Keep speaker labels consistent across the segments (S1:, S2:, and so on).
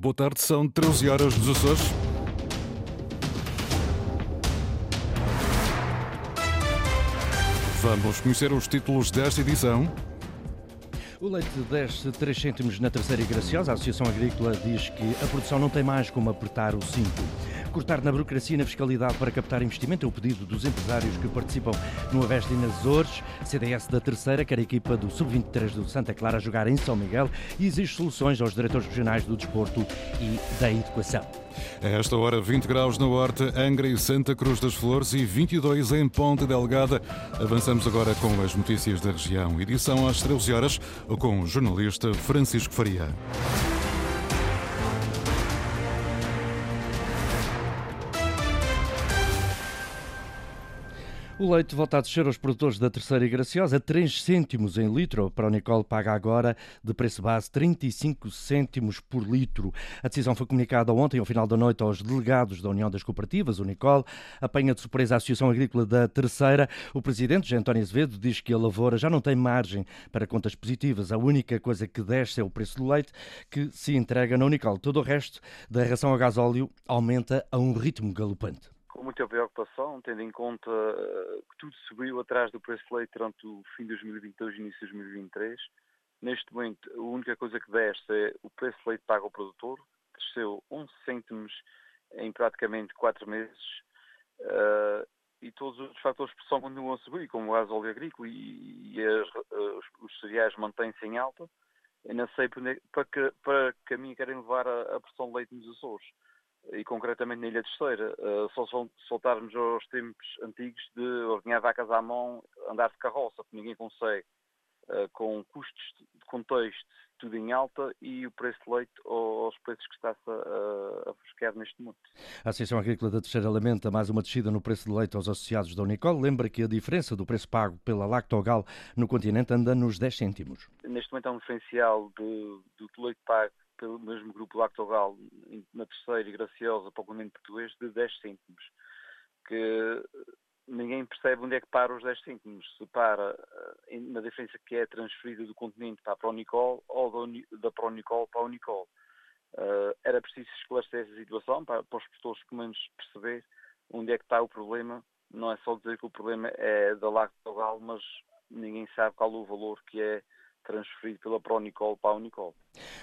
S1: Boa tarde, são 13 horas dos Açores. Vamos conhecer os títulos desta edição.
S2: O leite desce 3 cêntimos na terceira e graciosa. A Associação Agrícola diz que a produção não tem mais como apertar o cinto. Cortar na burocracia e na fiscalidade para captar investimento é o pedido dos empresários que participam no Aveste nas Azores. CDS da terceira quer a equipa do Sub-23 do Santa Clara jogar em São Miguel e exige soluções aos diretores regionais do desporto e da educação.
S1: A esta hora, 20 graus na Horta, Angra e Santa Cruz das Flores e 22 em Ponte Delgada. Avançamos agora com as notícias da região. Edição às 13 horas com o jornalista Francisco Faria.
S2: O leite volta a descer aos produtores da Terceira e Graciosa, 3 cêntimos em litro. Para o Nicole paga agora, de preço base, 35 cêntimos por litro. A decisão foi comunicada ontem, ao final da noite, aos delegados da União das Cooperativas, o Nicole. Apanha de surpresa a Associação Agrícola da Terceira. O presidente, António Azevedo, diz que a lavoura já não tem margem para contas positivas. A única coisa que desce é o preço do leite, que se entrega na Unicole. Todo o resto da ração a gasóleo aumenta a um ritmo galopante
S3: com muita preocupação, tendo em conta eh, que tudo subiu atrás do preço de leite durante o fim de 2022 e início de 2023. Neste momento, a única coisa que desce é o preço de leite pago ao produtor, desceu 11 cêntimos em praticamente 4 meses, uh, e todos os fatores de pressão continuam a subir, como o gás óleo agrícola e, e as, uh, os, os, cereais mantêm-se em alta. Eu não sei para, para, que, para que caminho querem levar a, a pressão de leite nos Açores e concretamente na Ilha de Esteira, uh, só soltarmos aos tempos antigos de ordenhar vacas à mão, andar de carroça, que ninguém consegue, uh, com custos de contexto tudo em alta e o preço de leite aos preços que está-se a, a buscar neste momento.
S2: A Associação Agrícola da Terceira lamenta mais uma descida no preço de leite aos associados da Unicol. Lembra que a diferença do preço pago pela Lactogal no continente anda nos 10 cêntimos.
S3: Neste momento há um diferencial de, do leite pago pelo mesmo grupo Lactogal, na terceira e graciosa para o continente português, de 10 cêntimos. Que ninguém percebe onde é que para os 10 cêntimos. Se para eh, na diferença que é transferida do continente para a Pronicol ou da Pronicol para a Unicol. Uh, era preciso esclarecer essa situação para, para os produtores pelo menos perceber onde é que está o problema. Não é só dizer que o problema é da Lactogal, mas ninguém sabe qual o valor que é transferido pela Pronicol para a Unicol.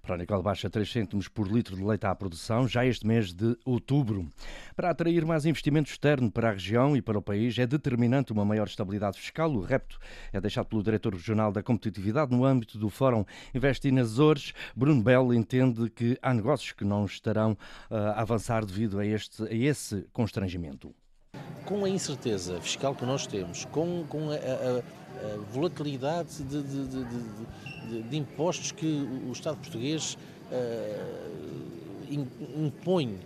S2: Pronicol baixa 3 cêntimos por litro de leite à produção já este mês de outubro. Para atrair mais investimento externo para a região e para o país, é determinante uma maior estabilidade fiscal. O repto é deixado pelo Diretor Regional da Competitividade no âmbito do Fórum Investe nas Azores. Bruno Bell entende que há negócios que não estarão uh, a avançar devido a, este, a esse constrangimento.
S4: Com a incerteza fiscal que nós temos, com, com a, a volatilidade de, de, de, de, impostos que o Estado português uh, impõe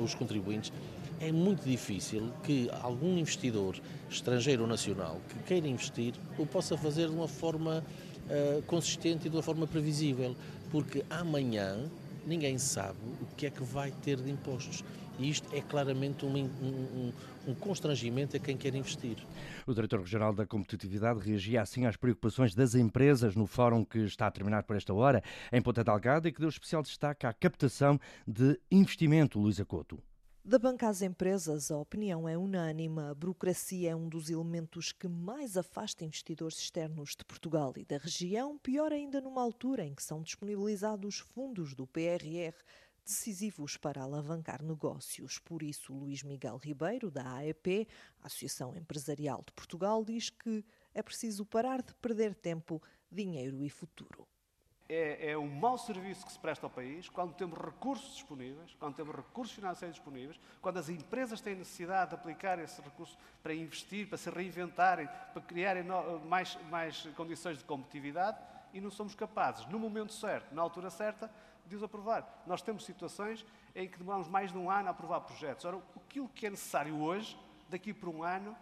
S4: aos contribuintes, é muito difícil que algum investidor estrangeiro ou nacional que queira investir o possa fazer de uma forma uh, consistente e de uma forma previsível, porque amanhã ninguém sabe o que é que vai ter de impostos. E isto é claramente um, um, um, constrangimento a quem quer investir.
S2: O Diretor Regional da Competitividade reagia assim às preocupações das empresas no fórum que está a terminar por esta hora, em Ponta Delgada, e que deu especial destaque à captação de investimento, Luísa Couto.
S5: Da banca às empresas, a opinião é unânime. A burocracia é um dos elementos que mais afasta investidores externos de Portugal e da região, pior ainda numa altura em que são disponibilizados fundos do PRR decisivos para alavancar negócios. Por isso, Luís Miguel Ribeiro, da AEP, Associação Empresarial de Portugal, diz que é preciso parar de perder tempo, dinheiro e futuro
S6: é, é um mau serviço que se presta ao país quando temos recursos disponíveis, quando temos recursos financeiros disponíveis, quando as empresas têm necessidade de aplicar esses recursos para investir, para se reinventarem, para criarem mais, mais condições de competitividade e não somos capazes, no momento certo, na altura certa, de os aprovar. Nós temos situações em que demoramos mais de um ano a aprovar projetos. Ora, aquilo que é necessário hoje, daqui por um ano,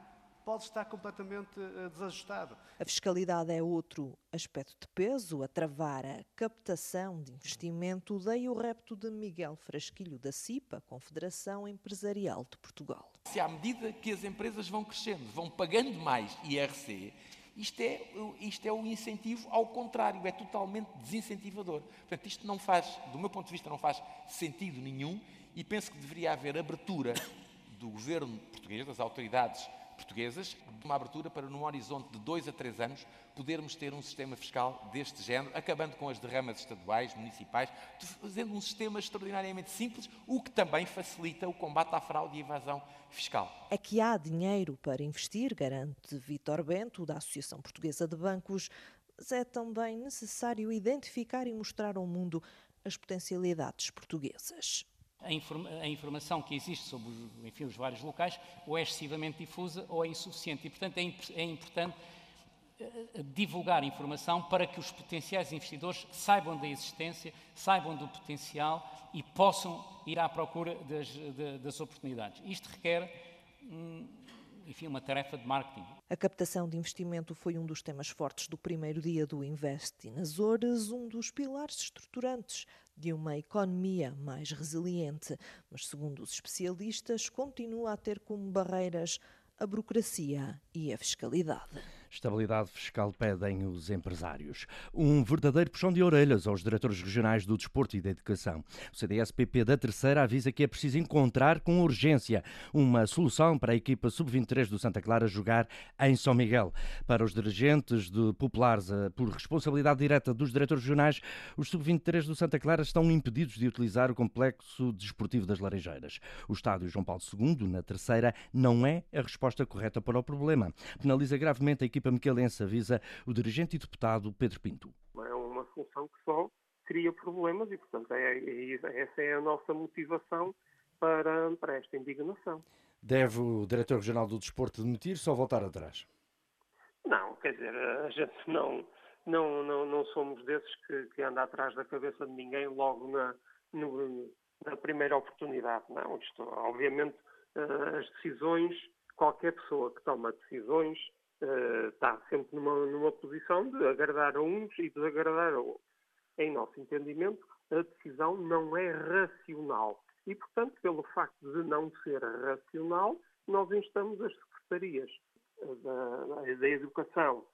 S6: pode estar completamente uh, desajustado.
S5: A fiscalidade é outro aspecto de peso a travar a captação de investimento, daí o repto de Miguel Frasquilho da CIPA, Confederação Empresarial de Portugal.
S7: Se à medida que as empresas vão crescendo, vão pagando mais IRC, Isto é, isto é o incentivo ao contrário, é totalmente desincentivador. Portanto, isto não faz, do meu ponto de vista, não faz sentido nenhum e penso que deveria haver abertura do governo português, das autoridades portuguesas, uma abertura para, num horizonte de dois a três anos, podermos ter um sistema fiscal deste género, acabando com as derramas estaduais, municipais, fazendo um sistema extraordinariamente simples, o que também facilita o combate à fraude e evasão fiscal.
S5: É que há dinheiro para investir, garante Vítor Bento, da Associação Portuguesa de Bancos, mas é também necessário identificar e mostrar ao mundo as potencialidades portuguesas
S8: a, informa a, informação que existe sobre enfim, os vários locais ou é excessivamente difusa ou é insuficiente. E, portanto, é, imp é importante uh, divulgar informação para que os potenciais investidores saibam da existência, saibam do potencial e possam ir à procura das, das oportunidades. Isto requer. Hum, enfim, uma tarefa de marketing.
S5: A captação de investimento foi um dos temas fortes do primeiro dia do Invest in Azores, um dos pilares estruturantes de uma economia mais resiliente. Mas, segundo os especialistas, continua a ter como barreiras a burocracia e a fiscalidade.
S2: Estabilidade fiscal pedem os empresários. Um verdadeiro puxão de orelhas aos diretores regionais do desporto e da educação. O CDS-PP da Terceira avisa que é preciso encontrar com urgência uma solução para a equipa sub-23 do Santa Clara jogar em São Miguel. Para os dirigentes de populares, eh, por responsabilidade direta dos diretores regionais, os sub-23 do Santa Clara estão impedidos de utilizar o complexo desportivo das Laranjeiras. O estádio João Paulo II, na Terceira, não é a resposta correta para o problema. Penaliza gravemente a equipa equipa micalense, avisa o dirigente e deputado Pedro Pinto.
S9: É uma solução que só cria problemas e, portanto, é, é, essa é a nossa motivação para, para esta indignação.
S2: Deve o diretor regional do desporto demitir-se ou voltar atrás?
S9: Não, quer dizer, a gente não, não, não, não somos desses que, que anda atrás da cabeça de ninguém logo na, no, na primeira oportunidade. Não, isto, obviamente, eh, as decisões, qualquer pessoa que toma decisões uh, está sempre numa, numa posição de agradar a uns e desagradar a outros. Em nosso entendimento, a decisão não é racional. E, portanto, pelo facto de não ser racional, nós instamos as secretarias da, da Educação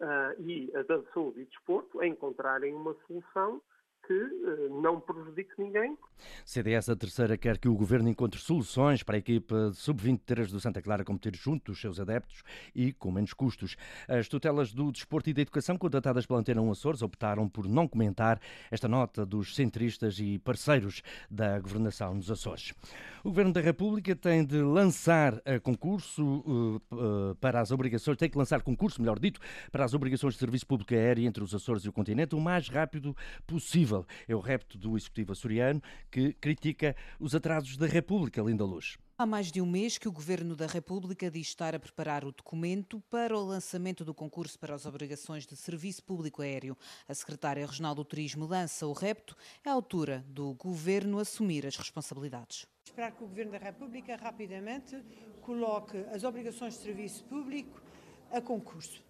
S9: uh, e a da Saúde e Desporto a encontrarem uma solução que eh, não prejudique ninguém.
S2: CDS, a terceira, quer que o governo encontre soluções para a equipa sub-23 do Santa Clara competir junto dos seus adeptos e com menos custos. As tutelas do desporto e da educação contatadas pela Antena 1 Açores optaram por não comentar esta nota dos centristas e parceiros da governação nos Açores. O Governo da República tem de lançar a concurso uh, uh, para as obrigações, tem que lançar concurso, melhor dito, para as obrigações de serviço público aéreo entre os Açores e o continente o mais rápido possível. É o repto do executivo açoriano que critica os atrasos da República, Linda Luz.
S10: Há mais de um mês que o Governo da República diz estar a preparar o documento para o lançamento do concurso para as obrigações de serviço público aéreo. A Secretária Regional do Turismo lança o repto. É a altura do Governo assumir as responsabilidades.
S11: Esperar que o Governo da República rapidamente coloque as obrigações de serviço público a concurso.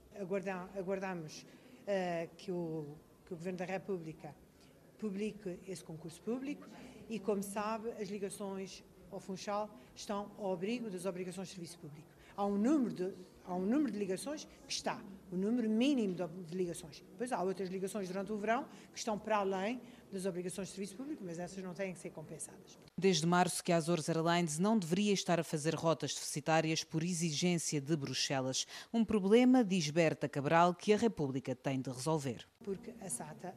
S11: Aguardamos uh, que, o, que o Governo da República publique esse concurso público e, como sabe, as ligações ao Funchal estão ao abrigo das obrigações de serviço público. Há um número de, há um número de ligações que está, o número mínimo de, de ligações. Depois há outras ligações durante o verão que estão para além das obrigações de serviço público, mas essas não têm que ser compensadas.
S10: Desde março que a Azores Airlines não deveria estar a fazer rotas deficitárias por exigência de Bruxelas. Um problema, diz Berta Cabral, que a República tem de resolver.
S11: Porque a SATA,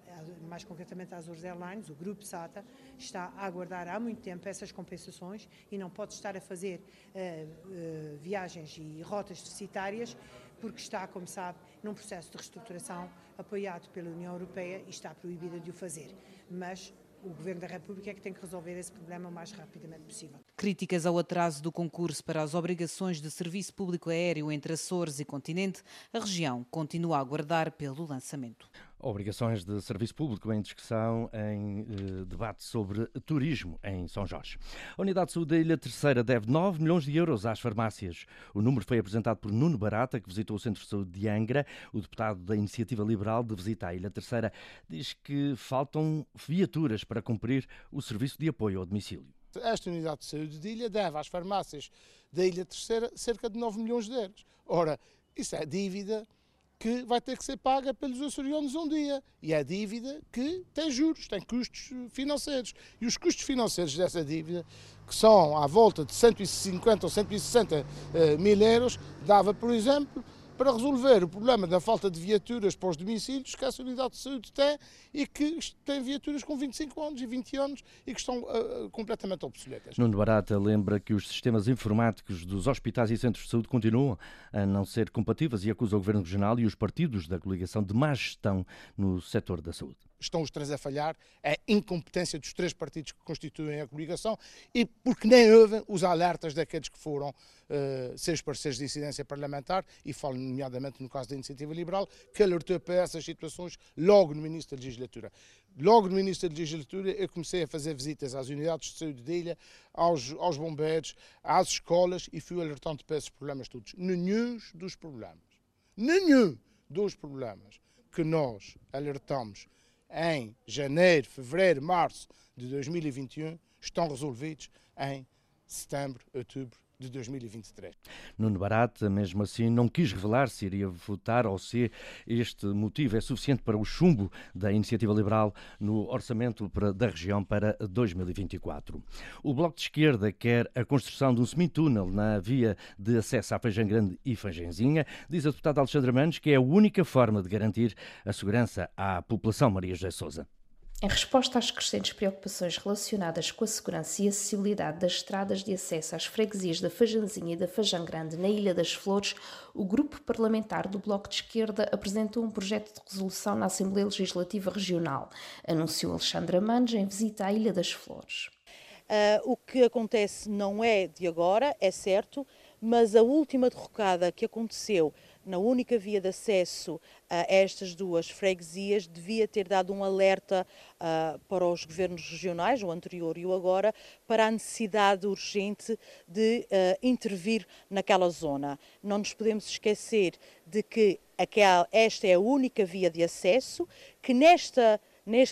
S11: mais concretamente a Azores Airlines, o grupo SATA, está a aguardar há muito tempo essas compensações e não pode estar a fazer uh, uh, viagens e rotas deficitárias porque está, como sabe, num processo de reestruturação apoiado pela União Europeia e está proibida de o fazer. Mas o Governo da República é que tem que resolver esse problema o mais rapidamente possível.
S10: Críticas ao atraso do concurso para as obrigações de serviço público aéreo entre Açores e continente, a região continua a aguardar pelo lançamento.
S2: Obrigações de serviço público em discussão em eh, debate sobre turismo em São Jorge. A Unidade de Saúde da Ilha Terceira deve 9 milhões de euros às farmácias. O número foi apresentado por Nuno Barata, que visitou o Centro de Saúde de Angra. O deputado da Iniciativa Liberal de visita à Ilha Terceira diz que faltam viaturas para cumprir o serviço de apoio ao domicílio.
S12: Esta unidade de saúde de ilha deve às farmácias da Ilha Terceira cerca de 9 milhões de euros. Ora, isso é dívida que vai ter que ser paga pelos açorianos um dia. E é dívida que tem juros, tem custos financeiros. E os custos financeiros dessa dívida, que são à volta de 150 ou 160 uh, mil euros, dava, por exemplo, para resolver o problema da falta de viaturas para os domicílios que essa unidade de saúde tem e que tem viaturas com 25 anos e 20 anos e que estão uh, completamente obsoletas.
S2: Nuno Barata lembra que os sistemas informáticos dos hospitais e centros de saúde continuam a não ser compatíveis e acusa o Governo Regional e os partidos da coligação de má gestão no setor da saúde
S12: estão os três a falhar, é incompetência dos três partidos que constituem a coligação e porque nem ouvem os alertas daqueles que foram uh, seus parceiros de incidência parlamentar, e falo nomeadamente no caso da Iniciativa Liberal, que alertou para essas situações logo no início da legislatura. Logo no início da legislatura eu comecei a fazer visitas às unidades de saúde de ilha, aos, aos bombeiros, às escolas e fui alertando para esses problemas todos. Nenhum dos problemas, nenhum dos problemas que nós alertamos em janeiro, fevereiro, março de 2021 estão resolvidos em setembro, outubro de 2023.
S2: Nuno Barata, mesmo assim, não quis revelar se iria votar ou se este motivo é suficiente para o chumbo da iniciativa liberal no orçamento da região para 2024. O Bloco de Esquerda quer a construção de um semitúnel na via de acesso à Feijão Grande e Feijanzinha. Diz a deputada Alexandra Manos que é a única forma de garantir a segurança à população Maria José Sousa.
S13: Em resposta às crescentes preocupações relacionadas com a segurança e acessibilidade das estradas de acesso às freguesias da Fajanzinha e da Fajã Grande na Ilha das Flores, o grupo parlamentar do Bloco de Esquerda apresentou um projeto de resolução na Assembleia Legislativa Regional, anunciou Alexandra Mandes em visita à Ilha das Flores.
S14: Uh, o que acontece não é de agora, é certo, mas a última derrocada que aconteceu na única via de acesso a estas duas freguesias, devia ter dado um alerta uh, para os governos regionais, o anterior e o agora, para a necessidade urgente de uh, intervir naquela zona. Não nos podemos esquecer de que aquela, esta é a única via de acesso, que nesta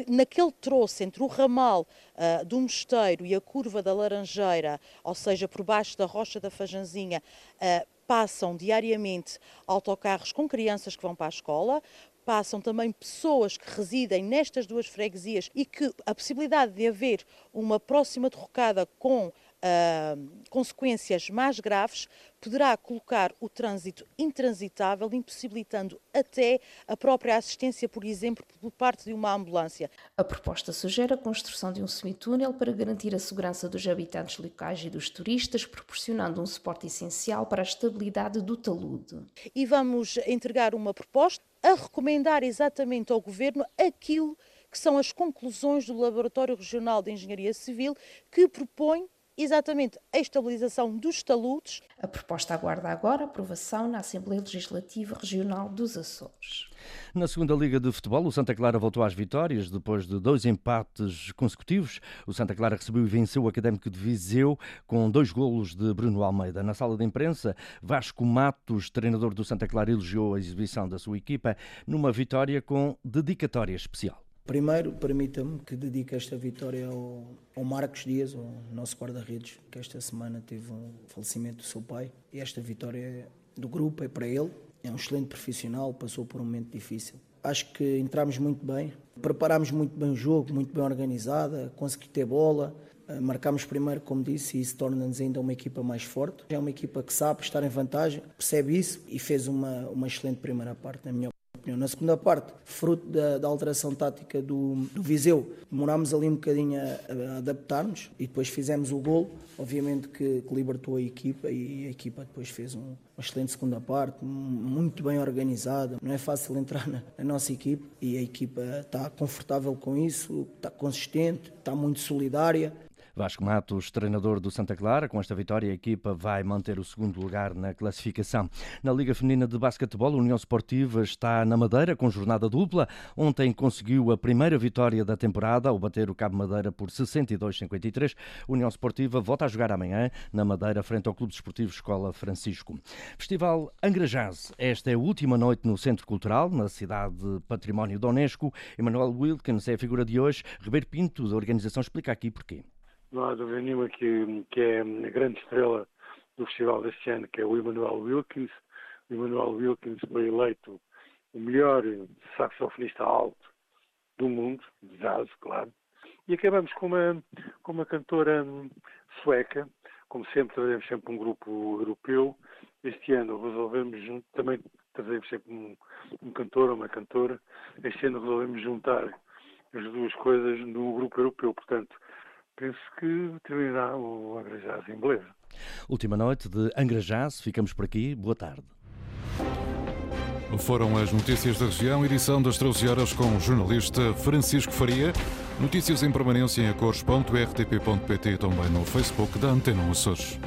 S14: naquele troço entre o ramal uh, do Mosteiro e a curva da Laranjeira, ou seja, por baixo da Rocha da Fajanzinha, uh, passam diariamente autocarros com crianças que vão para a escola, passam também pessoas que residem nestas duas freguesias e que a possibilidade de haver uma próxima derrocada com uh, consequências mais graves, poderá colocar o trânsito intransitável, impossibilitando até a própria assistência, por exemplo, por parte de uma ambulância.
S13: A proposta sugere a construção de um semitúnel para garantir a segurança dos habitantes locais e dos turistas, proporcionando um suporte essencial para a estabilidade do talude.
S14: E vamos entregar uma proposta a recomendar exatamente ao Governo aquilo que são as conclusões do Laboratório Regional de Engenharia Civil, que propõe exatamente a estabilização dos taludes.
S13: A proposta aguarda agora aprovação na Assembleia Legislativa Regional dos Açores.
S2: Na segunda Liga de Futebol, o Santa Clara voltou às vitórias depois de dois empates consecutivos. O Santa Clara recebeu e venceu o Académico de Viseu com dois golos de Bruno Almeida. Na sala de imprensa, Vasco Matos, treinador do Santa Clara, elogiou a exibição da sua equipa numa vitória com dedicatória especial.
S15: Primeiro, permita-me que dedique esta vitória ao, ao Marcos Dias, o nosso guarda-redes, que esta semana teve um falecimento do seu pai. E esta vitória do grupo é para ele. É um excelente profissional, passou por um momento difícil. Acho que entramos muito bem, preparámos muito bem o jogo, muito bem organizada, consegui ter bola, eh, marcámos primeiro, como disse, e isso torna-nos ainda uma equipa mais forte. É uma equipa que sabe estar em vantagem, percebe isso e fez uma, uma excelente primeira parte, na minha opinião. Na segunda parte, fruto da, da alteração tática do, do, Viseu, demorámos ali um bocadinho a, a adaptar-nos e depois fizemos o gol, obviamente que, que, libertou a equipa e a equipa depois fez um, uma excelente segunda parte, muito bem organizada. Não é fácil entrar na, na nossa equipa e a equipa está confortável com isso, está consistente, está muito solidária
S2: Vasco Matos, treinador do Santa Clara, com esta vitória a equipa vai manter o segundo lugar na classificação. Na Liga Feminina de Basquetebol, a União Esportiva está na Madeira com jornada dupla. Ontem conseguiu a primeira vitória da temporada ao bater o Cabo Madeira por 62-53. A União Esportiva volta a jogar amanhã na Madeira frente ao Clube Desportivo Escola Francisco. Festival Angra Jazz. Esta é a última noite no Centro Cultural, na cidade Património da Unesco. Emmanuel Wilkins é a figura de hoje. Ribeiro Pinto, da organização, explica aqui porquê
S16: não há dúvida nenhuma que, que é a grande estrela do festival deste ano, que é o Emmanuel Wilkins. O Emmanuel Wilkins foi eleito o melhor saxofonista alto do mundo, de jazz, claro. E acabamos com uma, com uma cantora sueca, como sempre, trazemos sempre um grupo europeu. Este ano resolvemos também trazemos sempre um, um cantor ou uma cantora. Este ano resolvemos juntar as duas coisas num grupo europeu. Portanto, penso que terminará o Angra Jazz em beleza.
S2: Última noite de Angra Jazz. Ficamos por aqui. Boa tarde.
S13: Foram as notícias da região, edição das 13 horas com o jornalista Francisco Faria. Notícias em permanência em acores.rtp.pt e também no Facebook da Antena Açores.